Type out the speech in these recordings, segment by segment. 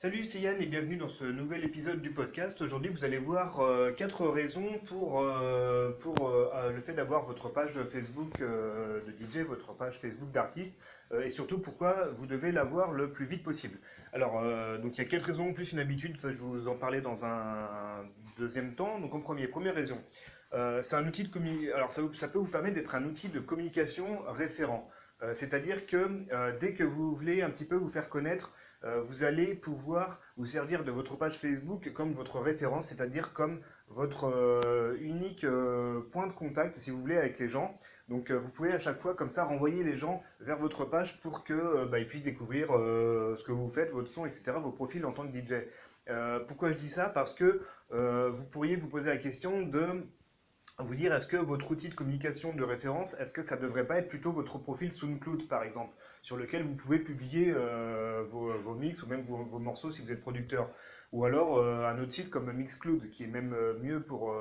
Salut, c'est Yann et bienvenue dans ce nouvel épisode du podcast. Aujourd'hui, vous allez voir euh, quatre raisons pour, euh, pour euh, le fait d'avoir votre page Facebook de DJ, votre page Facebook d'artiste, et surtout pourquoi vous devez l'avoir le plus vite possible. Alors, donc il y a quatre raisons plus une habitude, ça je vous en parler dans un deuxième temps. Donc en premier, première raison, c'est un outil de communication. Alors ça, ça peut vous permettre d'être un outil de communication référent. C'est-à-dire que dès que vous voulez un petit peu vous faire connaître, vous allez pouvoir vous servir de votre page Facebook comme votre référence, c'est-à-dire comme votre euh, unique euh, point de contact, si vous voulez, avec les gens. Donc vous pouvez à chaque fois comme ça renvoyer les gens vers votre page pour qu'ils bah, puissent découvrir ce que vous faites, votre son, etc., vos profils en tant que DJ. pourquoi je dis ça? Parce que vous pourriez vous poser la question de vous dire est-ce que votre outil de communication de référence, est-ce que ça ne devrait pas être plutôt votre profil SoundCloud par exemple, sur lequel vous pouvez publier euh, vos, mix ou même vos, morceaux si vous êtes producteur? Ou alors euh, un autre site comme Mixcloud qui est même euh, mieux pour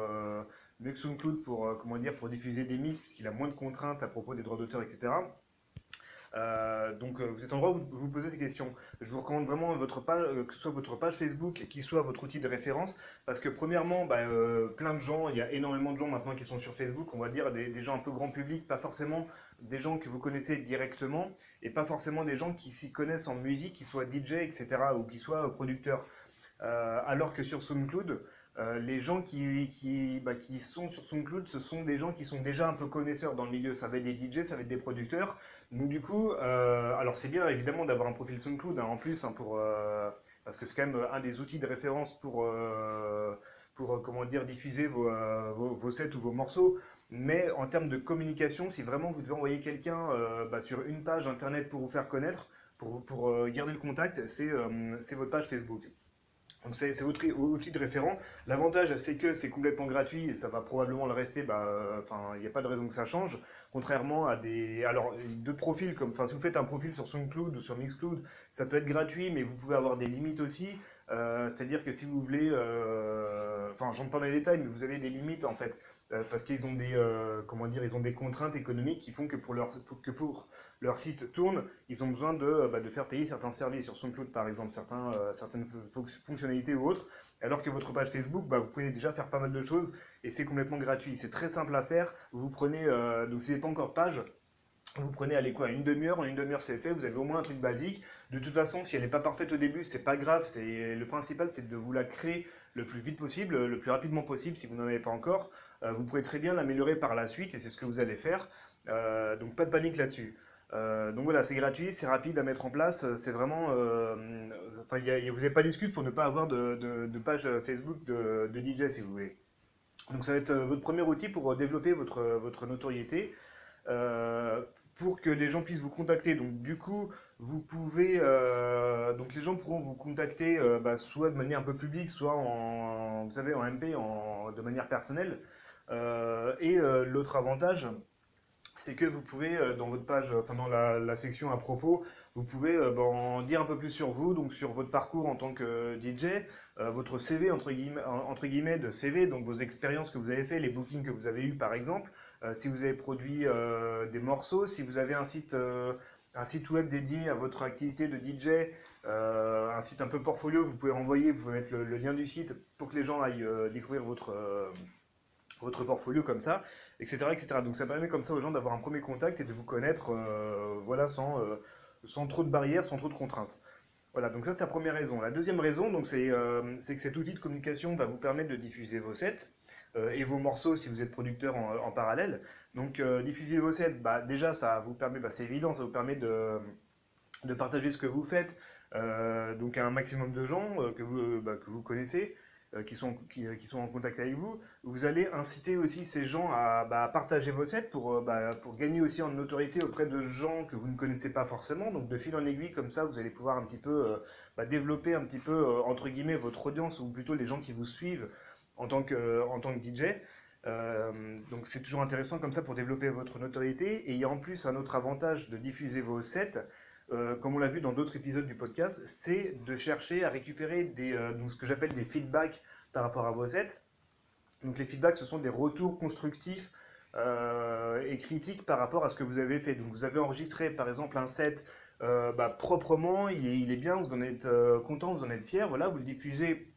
que SoundCloud pour comment dire pour diffuser des mix puisqu'il a moins de contraintes à propos des droits d'auteur etc. Euh, donc euh, vous êtes en droit de vous, poser ces questions. Je vous recommande vraiment votre page, euh, que ce soit votre page Facebook, qui soit votre outil de référence, parce que premièrement, bah, plein de gens, il y a énormément de gens maintenant qui sont sur Facebook, on va dire des, gens un peu grand public, pas forcément des gens que vous connaissez directement, et pas forcément des gens qui s'y connaissent en musique, qui soient DJ, etc., ou qui soient producteurs. alors que sur SoundCloud, euh, les gens qui, qui, bah, qui sont sur SoundCloud, ce sont des gens qui sont déjà un peu connaisseurs dans le milieu. Ça va être des DJ, ça va être des producteurs. Donc du coup, euh, alors c'est bien évidemment d'avoir un profil SoundCloud hein, en plus, hein, pour, euh, parce que c'est quand même un des outils de référence pour, pour comment dire, diffuser vos, vos, sets ou vos morceaux. Mais en termes de communication, si vraiment vous devez envoyer quelqu'un bah, sur une page internet pour vous faire connaître, pour, pour garder le contact, c'est votre page Facebook. Donc c'est votre outil de référent. L'avantage, c'est que c'est complètement gratuit et ça va probablement le rester. Bah, enfin, il n'y a pas de raison que ça change. Contrairement à des, alors deux profils comme, enfin, si vous faites un profil sur SoundCloud ou sur Mixcloud, ça peut être gratuit, mais vous pouvez avoir des limites aussi. Euh, c'est-à-dire que si vous voulez, euh, enfin, j'en parle dans les détails, mais vous avez des limites en fait. Euh, parce qu'ils ont des comment dire ils ont des contraintes économiques qui font que pour leur que pour leur site tourne ils ont besoin de, bah, de faire payer certains services sur SoundCloud par exemple certains certaines fonctionnalités ou autres. Alors que votre page Facebook bah, vous pouvez déjà faire pas mal de choses et c'est complètement gratuit. C'est très simple à faire. Vous prenez donc si vous n'avez pas encore de page vous prenez, allez quoi, une demi-heure, en une demi-heure c'est fait, vous avez au moins un truc basique. De toute façon, si elle n'est pas parfaite au début, c'est pas grave, c'est le principal c'est de vous la créer le plus vite possible, le plus rapidement possible si vous n'en avez pas encore. Euh, vous pourrez très bien l'améliorer par la suite et c'est ce que vous allez faire. Euh, donc pas de panique là-dessus. Euh, donc voilà, c'est gratuit, c'est rapide à mettre en place, c'est vraiment... enfin, vous n'avez pas d'excuse pour ne pas avoir de, page Facebook de, DJ si vous voulez. Donc ça va être votre premier outil pour développer votre, votre notoriété pour que les gens puissent vous contacter. Donc du coup, vous pouvez, euh, donc les gens pourront vous contacter euh, bah, soit de manière un peu publique, soit en, MP, de manière personnelle. Euh, et l'autre avantage, c'est que vous pouvez, dans votre page, enfin dans la, section à propos, vous pouvez bah, en dire un peu plus sur vous, donc sur votre parcours en tant que DJ, votre CV entre guillemets, entre guillemets de CV, donc vos expériences que vous avez fait, les bookings que vous avez eu par exemple, si vous avez produit des morceaux, si vous avez un site un site web dédié à votre activité de DJ, euh, un site un peu portfolio, vous pouvez envoyer, vous pouvez mettre le, lien du site pour que les gens aillent euh, découvrir votre, euh, votre portfolio comme ça, etc., etc. Donc ça permet comme ça aux gens d'avoir un premier contact et de vous connaître voilà, sans, sans trop de barrières, sans trop de contraintes. Voilà, donc ça c'est la première raison. La deuxième raison, c'est que cet outil de communication va vous permettre de diffuser vos sets et vos morceaux si vous êtes producteur en parallèle. Donc euh, diffuser vos sets, bah, déjà ça vous permet, bah, c'est évident, ça vous permet de, de, partager ce que vous faites euh, donc à un maximum de gens euh, que, vous, bah, que vous connaissez, qui, sont, qui, sont en contact avec vous. Vous allez inciter aussi ces gens à partager vos sets pour, pour gagner aussi en notoriété auprès de gens que vous ne connaissez pas forcément. Donc de fil en aiguille, comme ça, vous allez pouvoir un petit peu développer un petit peu, entre guillemets, votre audience, ou plutôt les gens qui vous suivent en tant que, en tant que DJ. Euh, donc c'est toujours intéressant comme ça pour développer votre notoriété. Et il y a en plus un autre avantage de diffuser vos sets, euh, comme on l'a vu dans d'autres épisodes du podcast, c'est de chercher à récupérer des, euh, donc ce que j'appelle des feedbacks par rapport à vos sets. Donc les feedbacks, ce sont des retours constructifs est critique par rapport à ce que vous avez fait. Donc vous avez enregistré par exemple un set bah, proprement, il est, bien, vous en êtes content, vous en êtes fier, voilà, vous le diffusez,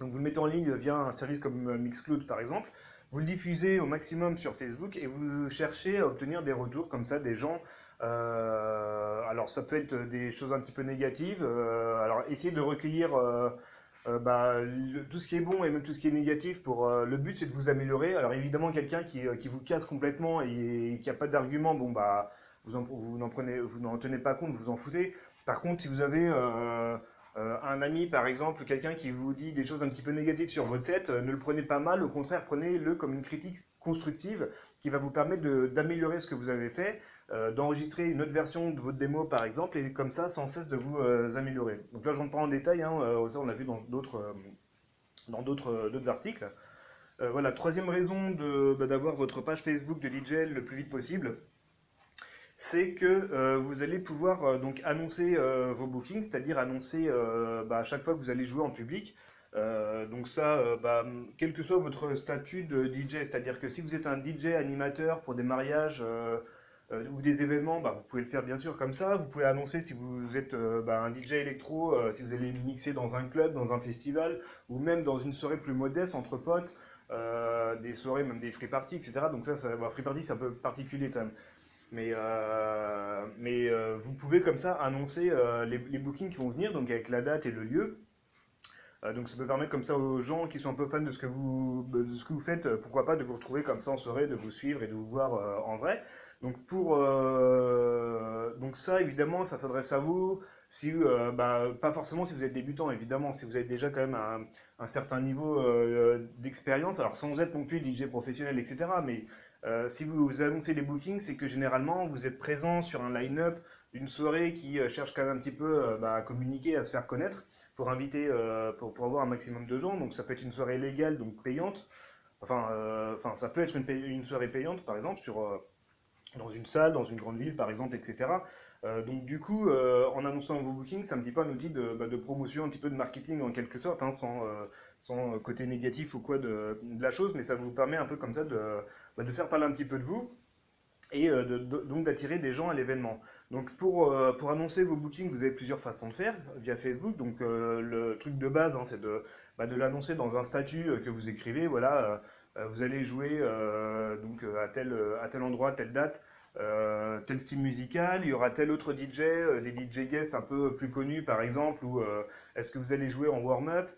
donc vous le mettez en ligne via un service comme Mixcloud par exemple, vous le diffusez au maximum sur Facebook et vous cherchez à obtenir des retours comme ça des gens. Euh, alors ça peut être des choses un petit peu négatives. Euh, alors essayez de recueillir euh, bah, tout ce qui est bon et même tout ce qui est négatif. Pour le but c'est de vous améliorer. Alors évidemment quelqu'un qui, qui, vous casse complètement et, qui n'a pas d'argument, bon bah vous n'en prenez, vous n'en tenez pas compte, vous vous en foutez. Par contre si vous avez euh, un ami, par exemple, quelqu'un qui vous dit des choses un petit peu négatives sur votre set, euh, ne le prenez pas mal, au contraire, prenez-le comme une critique constructive qui va vous permettre d'améliorer ce que vous avez fait, euh, d'enregistrer une autre version de votre démo, par exemple, et comme ça, sans cesse de vous améliorer. Donc là, je rentre pas en détail, hein, ça on l'a vu dans d'autres articles. voilà, troisième raison bah, d'avoir votre page Facebook de DJ le plus vite possible, c'est que euh, vous allez pouvoir euh, donc annoncer euh, vos bookings, c'est-à-dire annoncer bah, à chaque fois que vous allez jouer en public. donc ça, bah, quel que soit votre statut de DJ, c'est-à-dire que si vous êtes un DJ animateur pour des mariages ou des événements, bah, vous pouvez le faire bien sûr comme ça. Vous pouvez annoncer si vous êtes un DJ électro, si vous allez mixer dans un club, dans un festival, ou même dans une soirée plus modeste entre potes, des soirées, même des free parties, etc. Donc ça, ça free party c'est un peu particulier quand même. Mais, euh, mais euh, vous pouvez comme ça annoncer euh, les, les, bookings qui vont venir, donc avec la date et le lieu. donc ça peut permettre comme ça aux gens qui sont un peu fans de ce que vous, de ce que vous faites, pourquoi pas de vous retrouver comme ça en soirée, de vous suivre et de vous voir en vrai. Donc pour donc ça évidemment ça s'adresse à vous. Si bah, pas forcément si vous êtes débutant évidemment, si vous avez déjà quand même un, un certain niveau d'expérience, alors sans être non plus DJ professionnel etc. Mais euh, si vous annoncez les bookings, c'est que généralement vous êtes présent sur un line-up d'une soirée qui euh, cherche quand même un petit peu euh, bah, à communiquer, à se faire connaître, pour inviter, pour, pour, avoir un maximum de gens. Donc ça peut être une soirée légale, donc payante. Enfin, enfin ça peut être une, une, soirée payante, par exemple, sur, dans une salle, dans une grande ville, par exemple, etc. Euh, donc du coup, euh, en annonçant vos bookings, c'est un petit peu un outil de, promotion, un petit peu de marketing en quelque sorte, hein, sans, euh, sans, côté négatif ou quoi de, la chose, mais ça vous permet un peu comme ça de, bah, de faire parler un petit peu de vous et donc d'attirer des gens à l'événement. Donc pour, pour annoncer vos bookings, vous avez plusieurs façons de faire via Facebook. Donc le truc de base, hein, c'est de, bah, de l'annoncer dans un statut que vous écrivez. Voilà, vous allez jouer donc à tel, à tel endroit, telle date. Euh, tel style musical, il y aura tel autre DJ, euh, les DJ guests un peu plus connus par exemple, ou euh, est-ce que vous allez jouer en warm-up?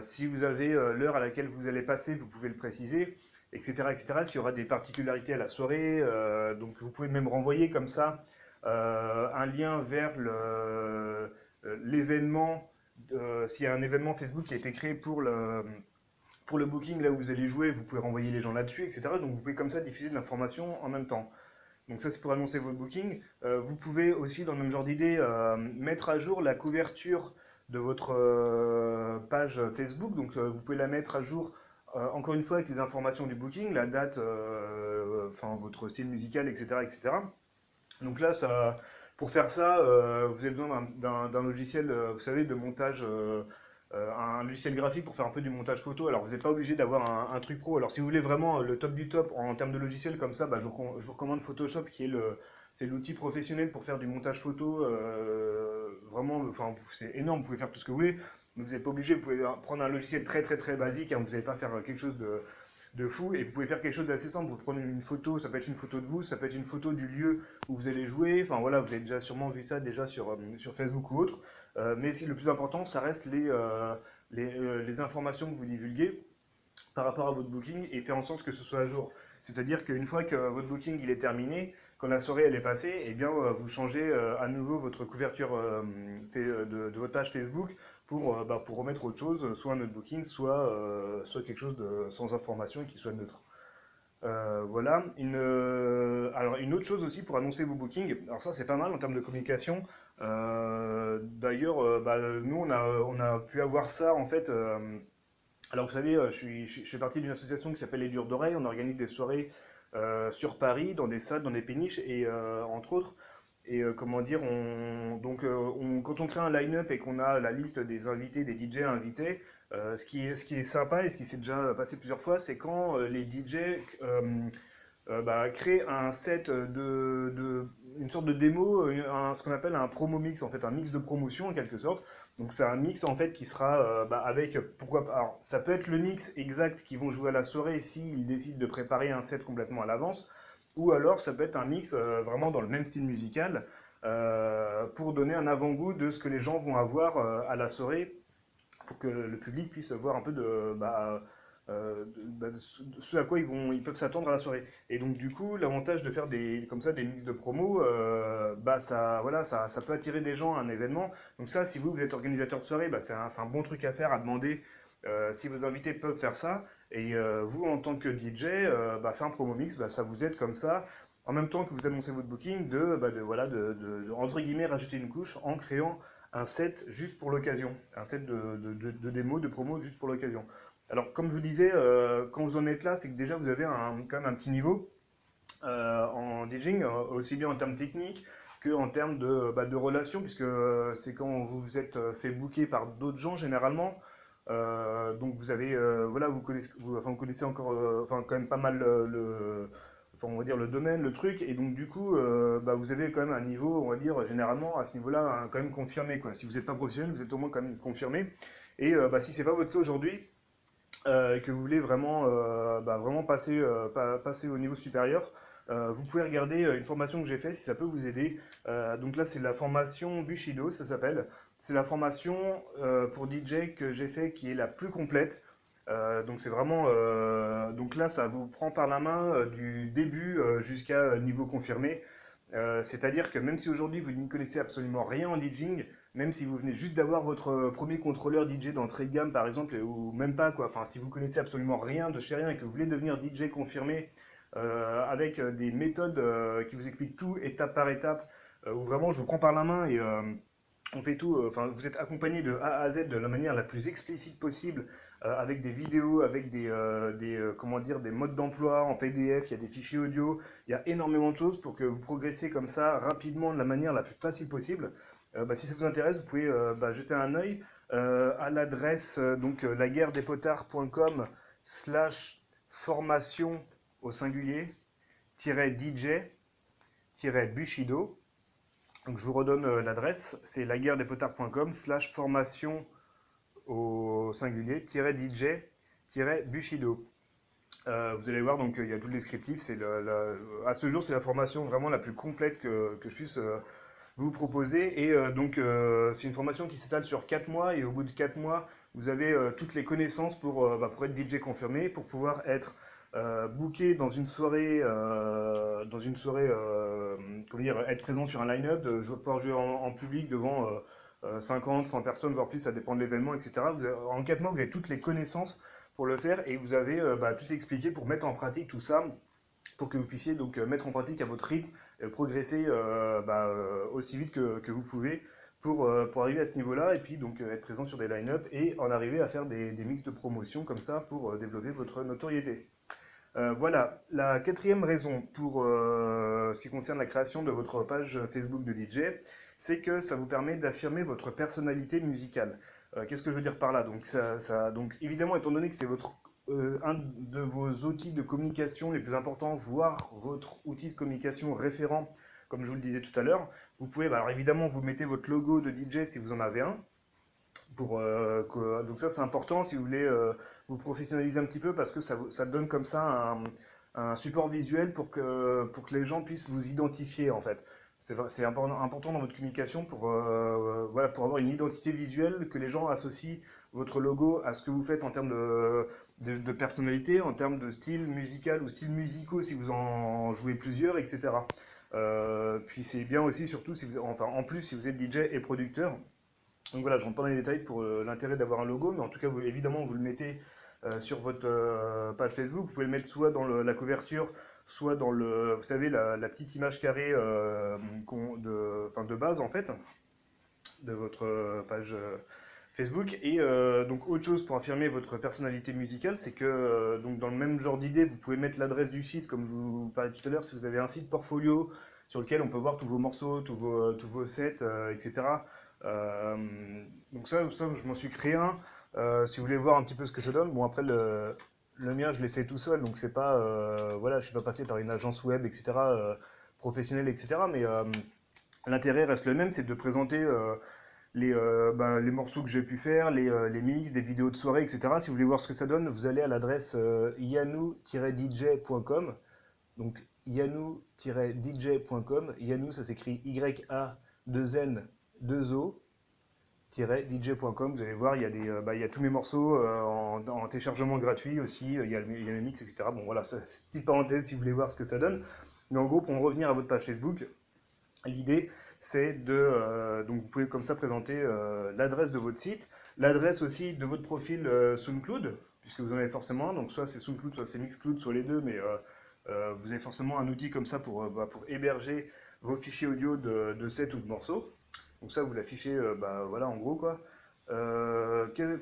Si vous avez l'heure à laquelle vous allez passer, vous pouvez le préciser, etc. etc. Est-ce qu'il y aura des particularités à la soirée Donc vous pouvez même renvoyer comme ça un lien vers l'événement, s'il y a un événement Facebook qui a été créé pour le pour le booking, là où vous allez jouer, vous pouvez renvoyer les gens là-dessus, etc. Donc vous pouvez comme ça diffuser de l'information en même temps. Donc ça c'est pour annoncer votre booking. Euh, vous pouvez aussi dans le même genre d'idée euh, mettre à jour la couverture de votre euh, page Facebook. Donc vous pouvez la mettre à jour encore une fois avec les informations du booking, la date, enfin votre style musical, etc., etc. Donc là, ça, pour faire ça, vous avez besoin d'un logiciel, vous savez, de montage un logiciel graphique pour faire un peu du montage photo. Alors vous n'êtes pas obligé d'avoir un, truc pro. Alors si vous voulez vraiment le top du top en, termes de logiciel comme ça, bah, je, vous, recommande Photoshop qui est le c'est l'outil professionnel pour faire du montage photo. Euh, vraiment, enfin c'est énorme. Vous pouvez faire tout ce que vous voulez. Vous n'êtes pas obligé. Vous pouvez prendre un logiciel très très très basique. Hein, vous n'allez pas faire quelque chose de de fou. Et vous pouvez faire quelque chose d'assez simple. Vous prenez une photo, ça peut être une photo de vous, ça peut être une photo du lieu où vous allez jouer. Enfin voilà, vous avez déjà sûrement vu ça déjà sur, euh, sur Facebook ou autre. Euh, mais le plus important, ça reste les, euh, les, les, informations que vous divulguez par rapport à votre booking et faire en sorte que ce soit à jour. C'est-à-dire qu'une fois que votre booking il est terminé, quand la soirée elle est passée, eh bien vous changez à nouveau votre couverture de, de, votre page Facebook pour, euh, bah, pour remettre autre chose, soit un autre booking, soit, euh, soit quelque chose de, sans information et qui soit neutre. Euh, voilà. Une, alors une autre chose aussi pour annoncer vos bookings, alors ça c'est pas mal en termes de communication. D'ailleurs, bah, nous on a, on a pu avoir ça en fait. alors vous savez, je, suis, je, fais d'une association qui s'appelle Les Durs d'Oreilles. On organise des soirées sur Paris, dans des salles, dans des péniches et entre autres. Et euh, comment dire, on, donc, euh, quand on crée un line-up et qu'on a la liste des invités, des DJ invités, euh, ce, qui est, ce qui est sympa et ce qui s'est déjà passé plusieurs fois, c'est quand les DJ bah, créer un set de, une sorte de démo, ce qu'on appelle un promo mix, en fait, un mix de promotion en quelque sorte. Donc c'est un mix en fait qui sera bah, avec, pourquoi pas, ça peut être le mix exact qu'ils vont jouer à la soirée s'ils décident de préparer un set complètement à l'avance, ou alors ça peut être un mix vraiment dans le même style musical, euh, pour donner un avant-goût de ce que les gens vont avoir euh, à la soirée, pour que le public puisse voir un peu de, bah, euh, bah, ce à quoi ils, vont, ils peuvent s'attendre à la soirée. Et donc du coup, l'avantage de faire des, comme ça des mix de promo, bah, ça, voilà, ça, ça, peut attirer des gens à un événement. Donc ça, si vous, vous êtes organisateur de soirée, bah, c'est un, bon truc à faire, à demander si vos invités peuvent faire ça. Et vous, en tant que DJ, bah, faire un promo mix, bah, ça vous aide comme ça en même temps que vous annoncez votre booking, de, bah, de voilà, de, de, entre guillemets, rajouter une couche en créant un set juste pour l'occasion, un set de, de, démo, de promo juste pour l'occasion. Alors, comme je vous disais, euh, quand vous en êtes là, c'est que déjà vous avez un, quand même un petit niveau euh, en DJing, euh, aussi bien en termes techniques que en termes de, bah, relations, puisque c'est quand vous vous êtes fait booker par d'autres gens généralement. donc vous avez, voilà, vous connaissez, encore, enfin quand même pas mal le enfin, on va dire le domaine, le truc, et donc du coup, bah, vous avez quand même un niveau, on va dire, généralement, à ce niveau-là, quand même confirmé, quoi. Si vous n'êtes pas professionnel, vous êtes au moins quand même confirmé, et bah, si c'est pas votre cas aujourd'hui, et que vous voulez vraiment, bah, vraiment passer, passer au niveau supérieur, vous pouvez regarder une formation que j'ai faite si ça peut vous aider. donc là, c'est la formation Bushido, ça s'appelle. C'est la formation pour DJ que j'ai fait qui est la plus complète. Euh, donc c'est vraiment, euh, donc là ça vous prend par la main euh, du début jusqu'à niveau confirmé. C'est-à-dire que même si aujourd'hui vous n'y connaissez absolument rien en DJing, même si vous venez juste d'avoir votre premier contrôleur DJ d'entrée de gamme par exemple, ou même pas quoi, enfin si vous connaissez absolument rien de chez rien et que vous voulez devenir DJ confirmé avec des méthodes qui vous expliquent tout étape par étape, où vraiment je vous prends par la main et on fait tout, euh, enfin, vous êtes accompagné de A à Z de la manière la plus explicite possible, euh, avec des vidéos, avec des, euh, des comment dire, des modes d'emploi en PDF, il y a des fichiers audio, il y a énormément de choses pour que vous progressez comme ça rapidement de la manière la plus facile possible. Bah, si ça vous intéresse, vous pouvez bah, jeter un œil à l'adresse donc laguerredespotards.com slash formation au singulier DJ Bushido donc je vous redonne euh, l'adresse, c'est laguerredespotards.com slash formation au singulier DJ Bushido. Euh, vous allez voir, donc il y a tout le descriptif. C'est à ce jour, c'est la formation vraiment la plus complète que, je puisse euh, vous proposer. Et donc, c'est une formation qui s'étale sur 4 mois. Et au bout de 4 mois, vous avez toutes les connaissances pour, bah, pour être DJ confirmé, pour pouvoir être euh, booker dans une soirée, euh, dans une soirée, euh, comment dire, être présent sur un line-up, pouvoir jouer en, public devant 50, 100 personnes, voire plus, ça dépend de l'événement, etc. en 4 mois, vous avez toutes les connaissances pour le faire et vous avez bah, tout expliqué pour mettre en pratique tout ça pour que vous puissiez donc mettre en pratique à votre rythme, progresser bah, aussi vite que, que, vous pouvez pour, pour arriver à ce niveau-là et puis donc être présent sur des line-up et en arriver à faire des, des mix de promotion comme ça pour développer votre notoriété. Euh, voilà, la quatrième raison pour euh, ce qui concerne la création de votre page Facebook de DJ, c'est que ça vous permet d'affirmer votre personnalité musicale. Euh, qu'est-ce que je veux dire par là? Donc, évidemment, étant donné que c'est votre un de vos outils de communication les plus importants, voire votre outil de communication référent, comme je vous le disais tout à l'heure, vous pouvez, bah, alors évidemment, vous mettez votre logo de DJ si vous en avez un, euh, donc ça c'est important si vous voulez euh, vous professionnaliser un petit peu parce que ça, ça donne comme ça un, un, support visuel pour que, pour que les gens puissent vous identifier en fait. C'est important dans votre communication pour, euh, voilà, pour avoir une identité visuelle, que les gens associent votre logo à ce que vous faites en termes de, de, personnalité, en termes de style musical ou style musicaux si vous en jouez plusieurs, etc. puis c'est bien aussi surtout si vous, enfin en plus si vous êtes DJ et producteur, donc voilà, je rentre pas dans les détails pour euh, l'intérêt d'avoir un logo, mais en tout cas, évidemment, vous le mettez euh, sur votre euh, page Facebook. Vous pouvez le mettre soit dans la couverture, soit dans le, vous savez, la, petite image carrée de, de base, en fait, de votre page Facebook. Et donc, autre chose pour affirmer votre personnalité musicale, c'est que donc, dans le même genre d'idée, vous pouvez mettre l'adresse du site, comme je vous parlais tout à l'heure, si vous avez un site portfolio sur lequel on peut voir tous vos morceaux, tous vos, tous vos sets, etc. Euh, donc ça, je m'en suis créé un. Euh, si vous voulez voir un petit peu ce que ça donne, bon après le, le mien, je l'ai fait tout seul, donc c'est pas, euh, voilà, je suis pas passé par une agence web, etc., professionnelle, etc. Mais l'intérêt reste le même, c'est de présenter les, bah, les morceaux que j'ai pu faire, les, les, mix, des vidéos de soirée, etc. Si vous voulez voir ce que ça donne, vous allez à l'adresse yanou-dj.com. Donc yanou-dj.com. Yanou, ça s'écrit Y-A-2-N-2-O. dj.com, vous allez voir, il y, a des, bah, il tous mes morceaux en, en, téléchargement gratuit aussi, il y, a, il y a mes mix, etc. Bon voilà, petite parenthèse si vous voulez voir ce que ça donne. Mais en gros, pour en revenir à votre page Facebook, l'idée c'est de... Euh, donc vous pouvez comme ça présenter euh, l'adresse de votre site, l'adresse aussi de votre profil euh, SoundCloud, puisque vous en avez forcément donc soit c'est SoundCloud, soit c'est Mixcloud, soit les deux, mais vous avez forcément un outil comme ça pour, bah, héberger vos fichiers audio de, de ou de morceaux. Donc ça, vous l'affichez, bah, voilà, en gros, quoi.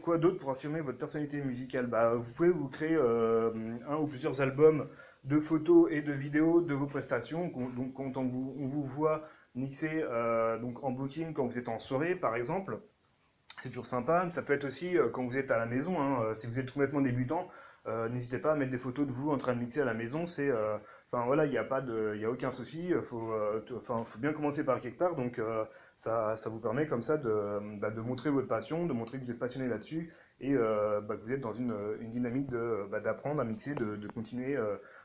quoi d'autre pour affirmer votre personnalité musicale? Bah, Vous pouvez vous créer un ou plusieurs albums de photos et de vidéos de vos prestations. Donc quand on vous, voit mixer euh, donc en booking quand vous êtes en soirée par exemple, c'est toujours sympa. Ça peut être aussi euh, quand vous êtes à la maison, hein, euh, si vous êtes complètement débutant, euh, n'hésitez pas à mettre des photos de vous en train de mixer à la maison. C'est, euh, enfin voilà, il n'y a pas de, il a aucun souci. Faut, euh, enfin, faut bien commencer par quelque part. Donc ça, ça vous permet comme ça de, bah, de montrer votre passion, de montrer que vous êtes passionné là-dessus et bah, que vous êtes dans une, une dynamique de, bah, d'apprendre à mixer, de, continuer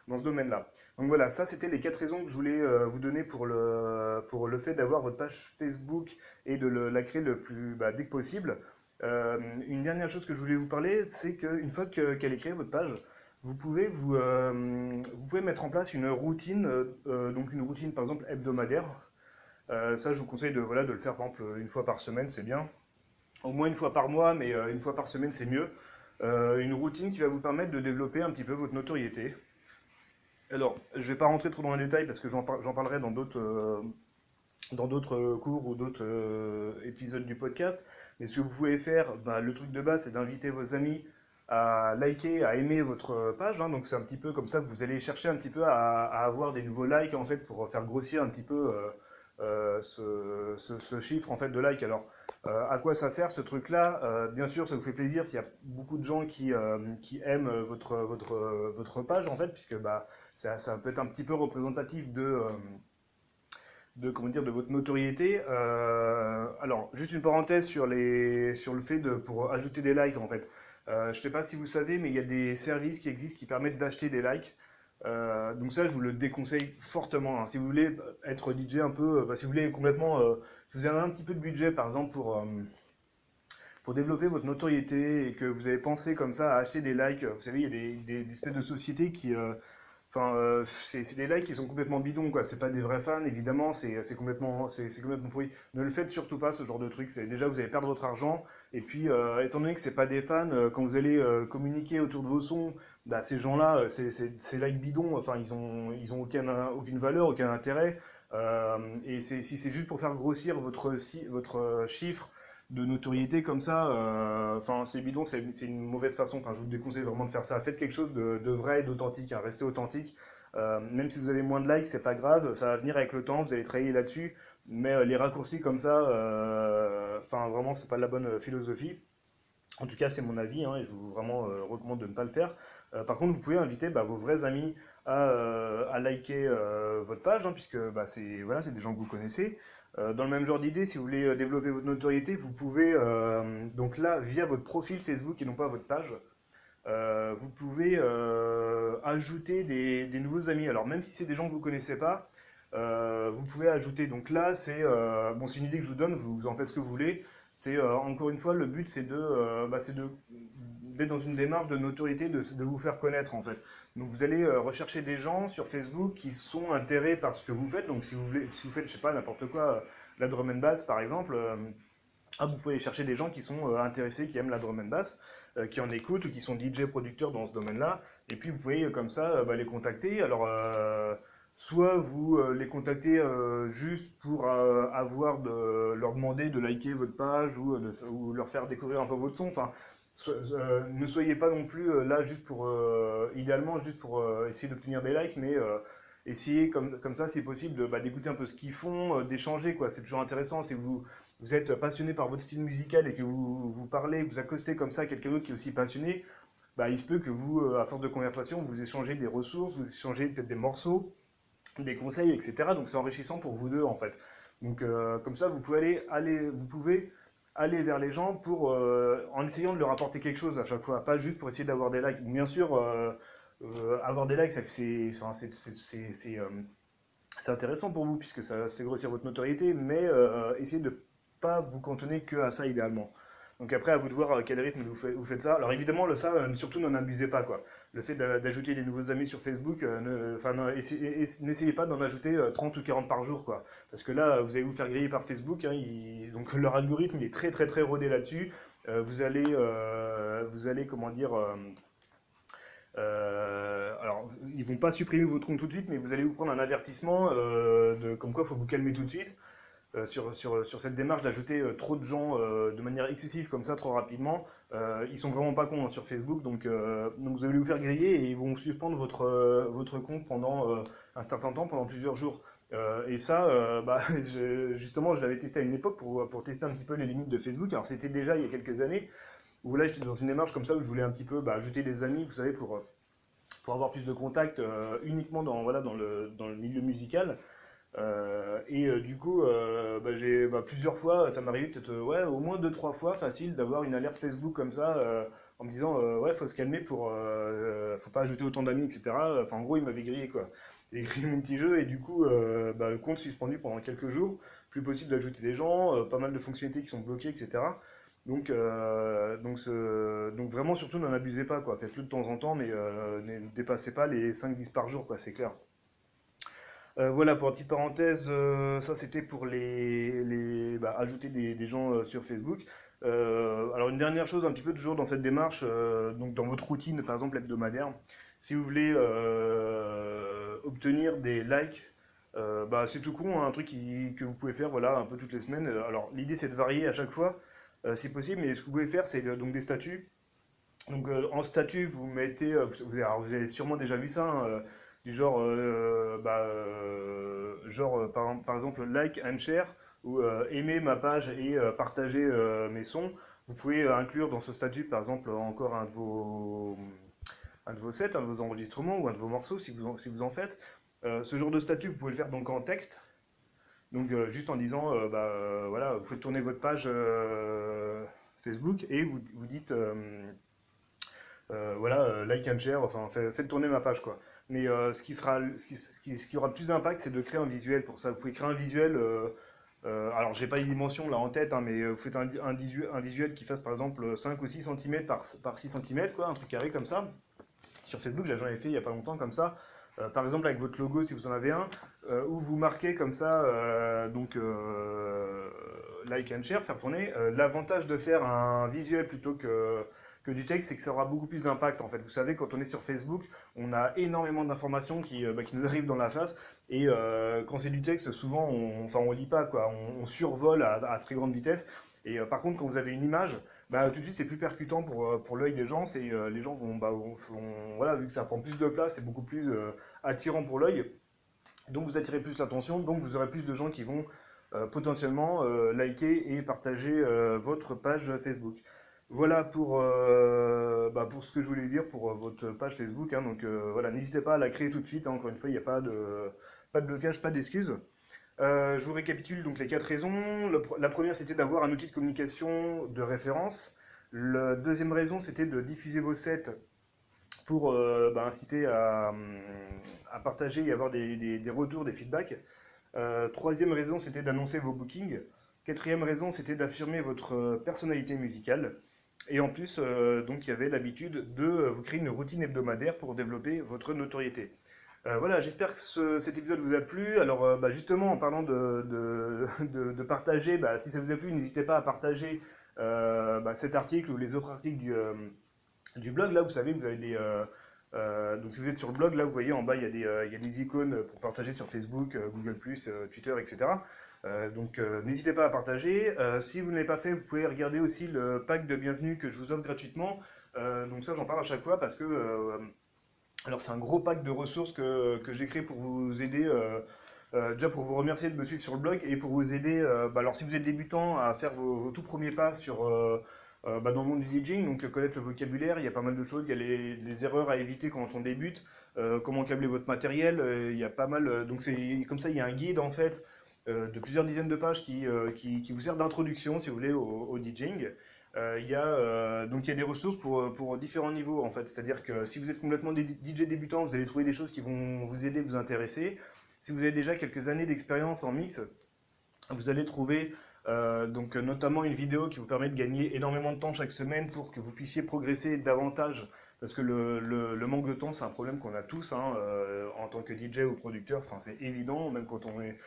dans ce domaine-là. Donc voilà, ça c'était les quatre raisons que je voulais vous donner pour le, pour le fait d'avoir votre page Facebook et de la créer le plus bah, dès que possible. Euh, une dernière chose que je voulais vous parler, c'est qu'une fois qu'elle est créée, votre page, vous pouvez, vous, euh, vous pouvez mettre en place une routine, euh, donc une routine par exemple hebdomadaire. ça, je vous conseille de, voilà, de le faire par exemple une fois par semaine, c'est bien. Au moins une fois par mois, mais une fois par semaine, c'est mieux. une routine qui va vous permettre de développer un petit peu votre notoriété. Alors, je ne vais pas rentrer trop dans les détails parce que j'en parlerai dans d'autres dans d'autres cours ou d'autres euh, épisodes du podcast. Mais ce que vous pouvez faire, bah, le truc de base, c'est d'inviter vos amis à liker, à aimer votre page. Hein. donc c'est un petit peu comme ça vous allez chercher un petit peu à, avoir des nouveaux likes en fait pour faire grossir un petit peu euh, euh, ce, ce, chiffre en fait de likes. Alors à quoi ça sert ce truc là Bien sûr, ça vous fait plaisir s'il y a beaucoup de gens qui, qui aiment votre, votre, votre page en fait, puisque bah, ça, ça peut être un petit peu représentatif de de comment dire de votre notoriété. Euh, alors, juste une parenthèse sur les sur le fait de pour ajouter des likes en fait. Euh, je sais pas si vous savez, mais il y a des services qui existent qui permettent d'acheter des likes. Euh, donc ça, je vous le déconseille fortement. Hein. Si vous voulez être DJ un peu, bah, si vous voulez complètement, euh, si vous avez un petit peu de budget, par exemple pour euh, pour développer votre notoriété et que vous avez pensé comme ça à acheter des likes, vous savez, il y a des, des, des espèces de sociétés qui Enfin, euh, c'est des likes qui sont complètement bidons, quoi. C'est pas des vrais fans, évidemment, c'est complètement, c'est complètement pourri. Ne le faites surtout pas, ce genre de truc. Déjà, vous allez perdre votre argent. Et puis, euh, étant donné que c'est pas des fans, euh, quand vous allez communiquer autour de vos sons, bah, ces gens-là, ces likes bidons, enfin, ils ont, ils ont aucun, aucune valeur, aucun intérêt. et si c'est juste pour faire grossir votre, votre chiffre, de notoriété comme ça, euh, enfin c'est bidon, c'est une mauvaise façon. Enfin, je vous déconseille vraiment de faire ça. Faites quelque chose de, de vrai et d'authentique. Hein. Restez authentique. Euh, même si vous avez moins de likes, c'est pas grave. Ça va venir avec le temps. Vous allez travailler là-dessus. Mais euh, les raccourcis comme ça, enfin vraiment, c'est pas la bonne philosophie. En tout cas, c'est mon avis, hein, et je vous vraiment recommande de ne pas le faire. par contre, vous pouvez inviter bah, vos vrais amis à, à liker votre page, hein, puisque bah, c'est voilà, des gens que vous connaissez. Euh, dans le même genre d'idée, si vous voulez euh, développer votre notoriété, vous pouvez, euh, donc là, via votre profil Facebook et non pas votre page, vous pouvez ajouter des, des, nouveaux amis. Alors même si c'est des gens que vous ne connaissez pas, vous pouvez ajouter. Donc là, c'est bon, une idée que je vous donne, vous, en faites ce que vous voulez. C'est encore une fois, le but c'est de, bah, de d'être dans une démarche de notoriété, de, vous faire connaître en fait. Donc vous allez euh, rechercher des gens sur Facebook qui sont intéressés par ce que vous faites. Donc si vous, voulez, si vous faites, je sais pas, n'importe quoi, euh, la drum and bass par exemple, euh, ah, vous pouvez chercher des gens qui sont intéressés, qui aiment la drum and bass, qui en écoutent ou qui sont DJ producteurs dans ce domaine-là. Et puis vous pouvez comme ça bah, les contacter. Alors soit vous les contactez juste pour avoir de leur demander de liker votre page ou, de, ou leur faire découvrir un peu votre son. Enfin, euh, ne soyez pas non plus euh, là juste pour, euh, idéalement, juste pour essayer d'obtenir des likes, mais essayez comme, comme ça, si possible, bah, d'écouter un peu ce qu'ils font, d'échanger. C'est toujours intéressant. Si vous, vous êtes passionné par votre style musical et que vous, vous parlez, vous accostez comme ça à quelqu'un d'autre qui est aussi passionné, bah, il se peut que vous, euh, à force de conversation, vous échangez des ressources, vous échangez peut-être des morceaux, des conseils, etc. Donc c'est enrichissant pour vous deux en fait. Donc euh, comme ça, vous pouvez aller, aller, vous pouvez aller vers les gens pour, euh, en essayant de leur apporter quelque chose à chaque fois, pas juste pour essayer d'avoir des likes. Bien sûr, avoir des likes, c'est intéressant pour vous puisque ça, fait grossir votre notoriété, mais essayez de pas vous cantonner que à ça idéalement. Donc après, à vous de voir à quel rythme vous faites, ça. Alors évidemment, le ça, euh, surtout n'en abusez pas. quoi. Le fait d'ajouter des nouveaux amis sur Facebook, euh, n'essayez pas d'en ajouter 30 euh, ou 40 par jour. quoi. Parce que là, vous allez vous faire griller par Facebook. Hein, donc leur algorithme, est très très très rodé là-dessus. vous allez, vous allez, comment dire... alors, ils vont pas supprimer votre compte tout de suite, mais vous allez vous prendre un avertissement de comme quoi il faut vous calmer tout de suite. Euh, sur, sur, sur, cette démarche d'ajouter euh, trop de gens euh, de manière excessive comme ça trop rapidement, ils sont vraiment pas cons hein, sur Facebook, donc, vous allez vous faire griller et ils vont suspendre votre, votre compte pendant un certain temps, pendant plusieurs jours. et ça, bah, justement, je l'avais testé à une époque pour, pour tester un petit peu les limites de Facebook. Alors c'était déjà il y a quelques années, où là j'étais dans une démarche comme ça où je voulais un petit peu bah, ajouter des amis, vous savez, pour, pour avoir plus de contacts uniquement dans, voilà, dans, le, dans le milieu musical. Euh, et euh, du coup, euh, bah, j'ai bah, plusieurs fois, ça m'arrive peut-être ouais, au moins deux trois fois facile d'avoir une alerte Facebook comme ça en me disant ouais faut se calmer pour faut pas ajouter autant d'amis etc. Enfin en gros il m'avait grillé quoi. Il grillé mon petit jeu et du coup bah, le compte suspendu pendant quelques jours, plus possible d'ajouter des gens, pas mal de fonctionnalités qui sont bloquées etc. Donc, donc, donc vraiment surtout n'en abusez pas quoi, faites-le de temps en temps mais ne dépassez pas les 5-10 par jour quoi, c'est clair. Euh, voilà, pour une petite parenthèse, euh, ça c'était pour les, les bah, ajouter des, gens euh, sur Facebook. alors une dernière chose, un petit peu toujours dans cette démarche, donc dans votre routine, par exemple hebdomadaire, si vous voulez obtenir des likes, bah, c'est tout con, hein, un truc que vous pouvez faire voilà, un peu toutes les semaines. Alors l'idée c'est de varier à chaque fois, si possible, mais ce que vous pouvez faire c'est donc des statuts. Donc en statut, vous mettez, vous, avez sûrement déjà vu ça, hein, du genre, euh, bah, euh, genre euh, par, par, exemple like and share ou aimer ma page et partager mes sons. Vous pouvez inclure dans ce statut par exemple encore un de vos, un de vos sets, un de vos enregistrements ou un de vos morceaux si vous en, si vous en faites. ce genre de statut, vous pouvez le faire donc en texte. Donc juste en disant, bah, voilà, vous faites tourner votre page Facebook et vous, vous dites like and share, enfin faites tourner ma page quoi. Mais euh, ce, qui sera, ce, qui, ce, qui, ce qui aura plus d'impact, c'est de créer un visuel pour ça. Vous pouvez créer un visuel, alors j'ai pas les dimensions là en tête, hein, mais vous faites un, un, visuel, un, visuel qui fasse par exemple 5 ou 6 cm par, par 6 cm, quoi, un truc carré comme ça. Sur Facebook, j'en ai fait il y a pas longtemps comme ça. par exemple avec votre logo si vous en avez un, où vous marquez comme ça, donc like and share, faire tourner. L'avantage de faire un visuel plutôt que que du texte, c'est que ça aura beaucoup plus d'impact en fait. Vous savez, quand on est sur Facebook, on a énormément d'informations qui, euh, bah, qui, nous arrivent dans la face, et euh, quand c'est du texte, souvent, on, enfin, on lit pas quoi, on, survole à, très grande vitesse. Et euh, par contre, quand vous avez une image, bah, tout de suite, c'est plus percutant pour, pour l'œil des gens. C'est les gens vont, bah, vont, voilà, vu que ça prend plus de place, c'est beaucoup plus attirant pour l'œil. Donc, vous attirez plus l'attention. Donc, vous aurez plus de gens qui vont potentiellement liker et partager votre page Facebook. Voilà pour, euh, bah, pour ce que je voulais dire pour euh, votre page Facebook. Hein. donc euh, voilà, n'hésitez pas à la créer tout de suite. Hein. encore une fois, il n'y a pas de, blocage, pas d'excuses. je vous récapitule donc les quatre raisons. la première, c'était d'avoir un outil de communication de référence. La deuxième raison, c'était de diffuser vos sets pour bah, inciter à, partager et avoir des, des, des retours, des feedbacks. troisième raison, c'était d'annoncer vos bookings. Quatrième raison, c'était d'affirmer votre personnalité musicale. Et en plus, euh, donc il y avait l'habitude de vous créer une routine hebdomadaire pour développer votre notoriété. Euh, voilà, j'espère que cet épisode vous a plu. Alors euh, bah, justement, en parlant de, de, partager, bah, si ça vous a plu, n'hésitez pas à partager bah, cet article ou les autres articles du, du blog. Là, vous savez, vous avez des... donc si vous êtes sur le blog, là, vous voyez en bas, il y il y a des icônes pour partager sur Facebook, Google+, Twitter, etc. Euh, donc euh, n'hésitez pas à partager. Euh, si vous ne l'avez pas fait, vous pouvez regarder aussi le pack de bienvenue que je vous offre gratuitement. donc ça j'en parle à chaque fois parce que alors c'est un gros pack de ressources que, j'ai créé pour vous aider. déjà pour vous remercier de me suivre sur le blog et pour vous aider, bah, alors si vous êtes débutant, à faire vos, tout premiers pas sur, bah, dans le monde du DJing, donc connaître le vocabulaire, il y a pas mal de choses, il y a les, erreurs à éviter quand on débute, comment câbler votre matériel, il y a pas mal, donc c'est comme ça, il y a un guide en fait de plusieurs dizaines de pages qui, qui, vous sert d'introduction, si vous voulez, au, DJing. il y a, y a des ressources pour, pour différents niveaux en fait, c'est-à-dire que si vous êtes complètement DJ débutant, vous allez trouver des choses qui vont vous aider, vous intéresser. Si vous avez déjà quelques années d'expérience en mix, vous allez trouver euh, donc notamment une vidéo qui vous permet de gagner énormément de temps chaque semaine pour que vous puissiez progresser davantage. Parce que le, le, manque de temps, c'est un problème qu'on a tous hein, euh, en tant que DJ ou producteur. Enfin, c'est évident, même quand on est,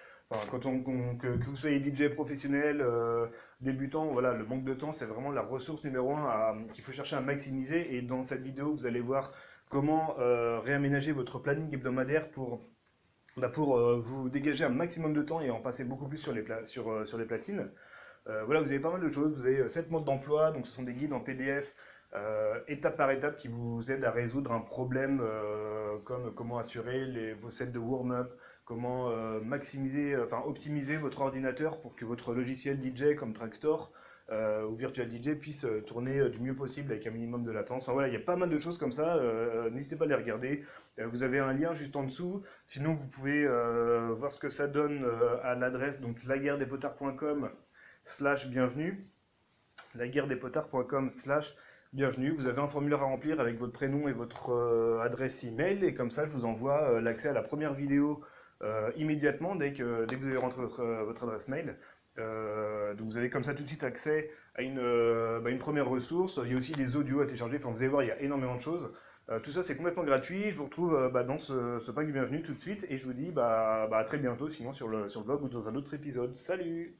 quand on, que, vous soyez DJ professionnel, euh, débutant, voilà, le manque de temps, c'est vraiment la ressource numéro un qu'il faut chercher à maximiser. Et dans cette vidéo, vous allez voir comment réaménager votre planning hebdomadaire pour bah, pour euh, vous dégager un maximum de temps et en passer beaucoup plus sur les, sur, euh, sur les platines. Euh, voilà, vous avez pas mal de choses. Vous avez 7 modes d'emploi, donc ce sont des guides en PDF, étape par étape, qui vous aident à résoudre un problème comme comment assurer vos sets de warm-up, comment maximiser, enfin optimiser votre ordinateur pour que votre logiciel DJ comme Tractor euh, ou Virtual DJ puisse euh, tourner euh, du mieux possible avec un minimum de latence. Enfin, voilà, il y a pas mal de choses comme ça, n'hésitez pas à les regarder. vous avez un lien juste en dessous, sinon vous pouvez voir ce que ça donne à l'adresse donc laguerredespotards.com slash bienvenue laguerredespotards.com slash bienvenue. Vous avez un formulaire à remplir avec votre prénom et votre adresse email et comme ça je vous envoie l'accès à la première vidéo immédiatement dès que, vous avez rentré votre, votre adresse mail. Euh, donc vous avez comme ça tout de suite accès à une, euh, bah, une, première ressource. Il y a aussi des audios à télécharger. Enfin, vous allez voir, il y a énormément de choses. Euh, tout ça, c'est complètement gratuit. Je vous retrouve bah, dans ce, ce pack du bienvenu tout de suite. Et je vous dis bah, bah, à très bientôt, sinon sur le, sur le blog ou dans un autre épisode. Salut